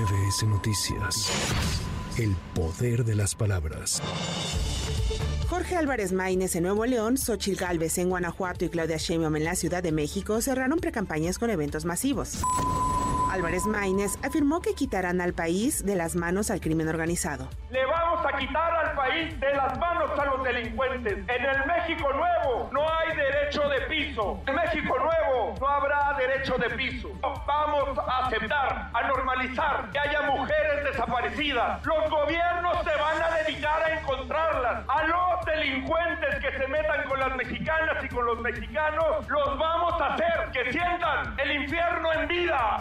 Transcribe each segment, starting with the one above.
MBS Noticias. El poder de las palabras. Jorge Álvarez Maínez en Nuevo León, Xochil Gálvez en Guanajuato y Claudia Sheinbaum en la Ciudad de México cerraron precampañas con eventos masivos. Álvarez Maínez afirmó que quitarán al país de las manos al crimen organizado. Le vamos a quitar al país de las manos a los delincuentes. En el México Nuevo no hay derecho de piso. En México Nuevo no habrá derecho de piso. Vamos a aceptar, a normalizar que haya mujeres desaparecidas. Los gobiernos se van a dedicar a encontrarlas. A los delincuentes que se metan con las mexicanas y con los mexicanos, los vamos a hacer que sientan el infierno en vida.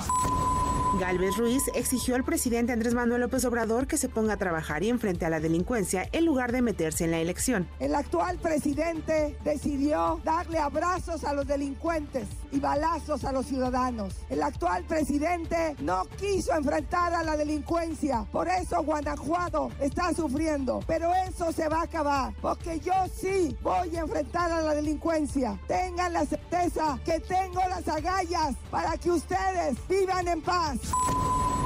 Galvez Ruiz exigió al presidente Andrés Manuel López Obrador que se ponga a trabajar y enfrente a la delincuencia en lugar de meterse en la elección. El actual presidente decidió darle abrazos a los delincuentes y balazos a los ciudadanos. El actual presidente no quiso enfrentar a la delincuencia. Por eso Guanajuato está sufriendo. Pero eso se va a acabar. Porque yo sí voy a enfrentar a la delincuencia. Tengan la certeza que tengo las agallas para que ustedes vivan en paz.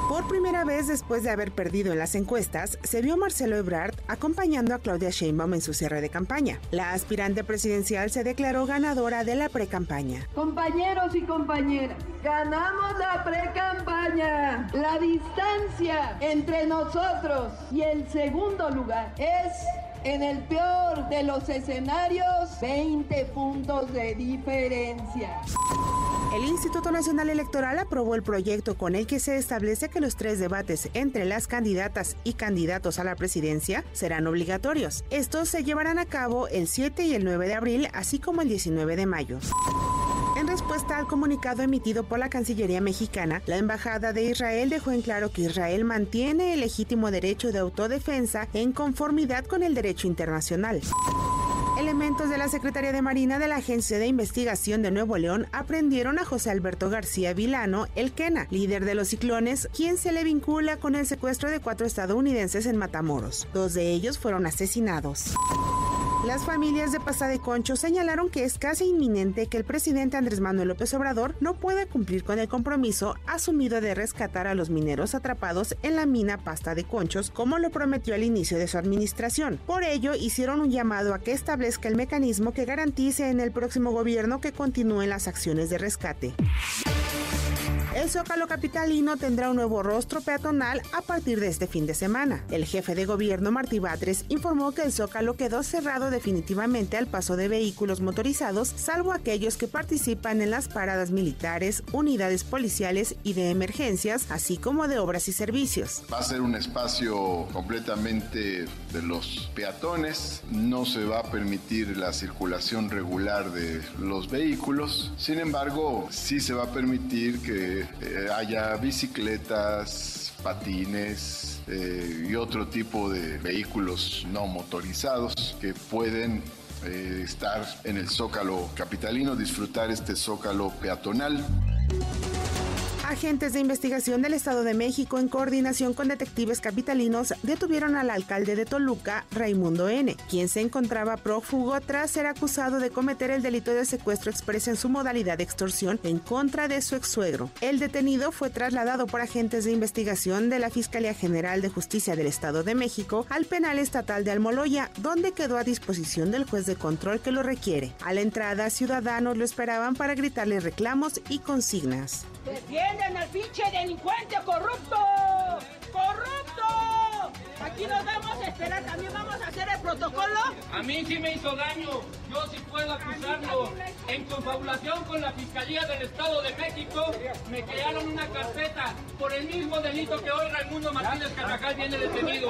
Por primera vez después de haber perdido en las encuestas, se vio Marcelo Ebrard acompañando a Claudia Sheinbaum en su cierre de campaña. La aspirante presidencial se declaró ganadora de la precampaña. Compañeros y compañeras, ganamos la precampaña. La distancia entre nosotros y el segundo lugar es en el peor de los escenarios, 20 puntos de diferencia. El Instituto Nacional Electoral aprobó el proyecto con el que se establece que los tres debates entre las candidatas y candidatos a la presidencia serán obligatorios. Estos se llevarán a cabo el 7 y el 9 de abril, así como el 19 de mayo. En respuesta al comunicado emitido por la Cancillería mexicana, la Embajada de Israel dejó en claro que Israel mantiene el legítimo derecho de autodefensa en conformidad con el derecho internacional. Elementos de la Secretaría de Marina de la Agencia de Investigación de Nuevo León aprendieron a José Alberto García Vilano, el Quena, líder de los ciclones, quien se le vincula con el secuestro de cuatro estadounidenses en Matamoros. Dos de ellos fueron asesinados. Las familias de Pasa de Concho señalaron que es casi inminente que el presidente Andrés Manuel López Obrador no pueda cumplir con el compromiso asumido de rescatar a los mineros atrapados en la mina Pasta de Conchos, como lo prometió al inicio de su administración. Por ello, hicieron un llamado a que establezca el mecanismo que garantice en el próximo gobierno que continúen las acciones de rescate. El Zócalo Capitalino tendrá un nuevo rostro peatonal a partir de este fin de semana. El jefe de gobierno Martí Batres informó que el Zócalo quedó cerrado definitivamente al paso de vehículos motorizados, salvo aquellos que participan en las paradas militares, unidades policiales y de emergencias, así como de obras y servicios. Va a ser un espacio completamente de los peatones, no se va a permitir la circulación regular de los vehículos, sin embargo, sí se va a permitir que eh, haya bicicletas, patines eh, y otro tipo de vehículos no motorizados que pueden eh, estar en el zócalo capitalino, disfrutar este zócalo peatonal. Agentes de investigación del Estado de México, en coordinación con detectives capitalinos, detuvieron al alcalde de Toluca, Raimundo N., quien se encontraba prófugo tras ser acusado de cometer el delito de secuestro expreso en su modalidad de extorsión en contra de su ex-suegro. El detenido fue trasladado por agentes de investigación de la Fiscalía General de Justicia del Estado de México al penal estatal de Almoloya, donde quedó a disposición del juez de control que lo requiere. A la entrada, ciudadanos lo esperaban para gritarle reclamos y consignas. ¡Defienden al pinche delincuente corrupto! ¡Corrupto! Aquí nos vamos a esperar, también vamos a hacer el protocolo. A mí sí me hizo daño, yo sí puedo acusarlo. En confabulación con la Fiscalía del Estado de México, me crearon una carpeta por el mismo delito que hoy Raimundo Martínez Carvajal viene detenido.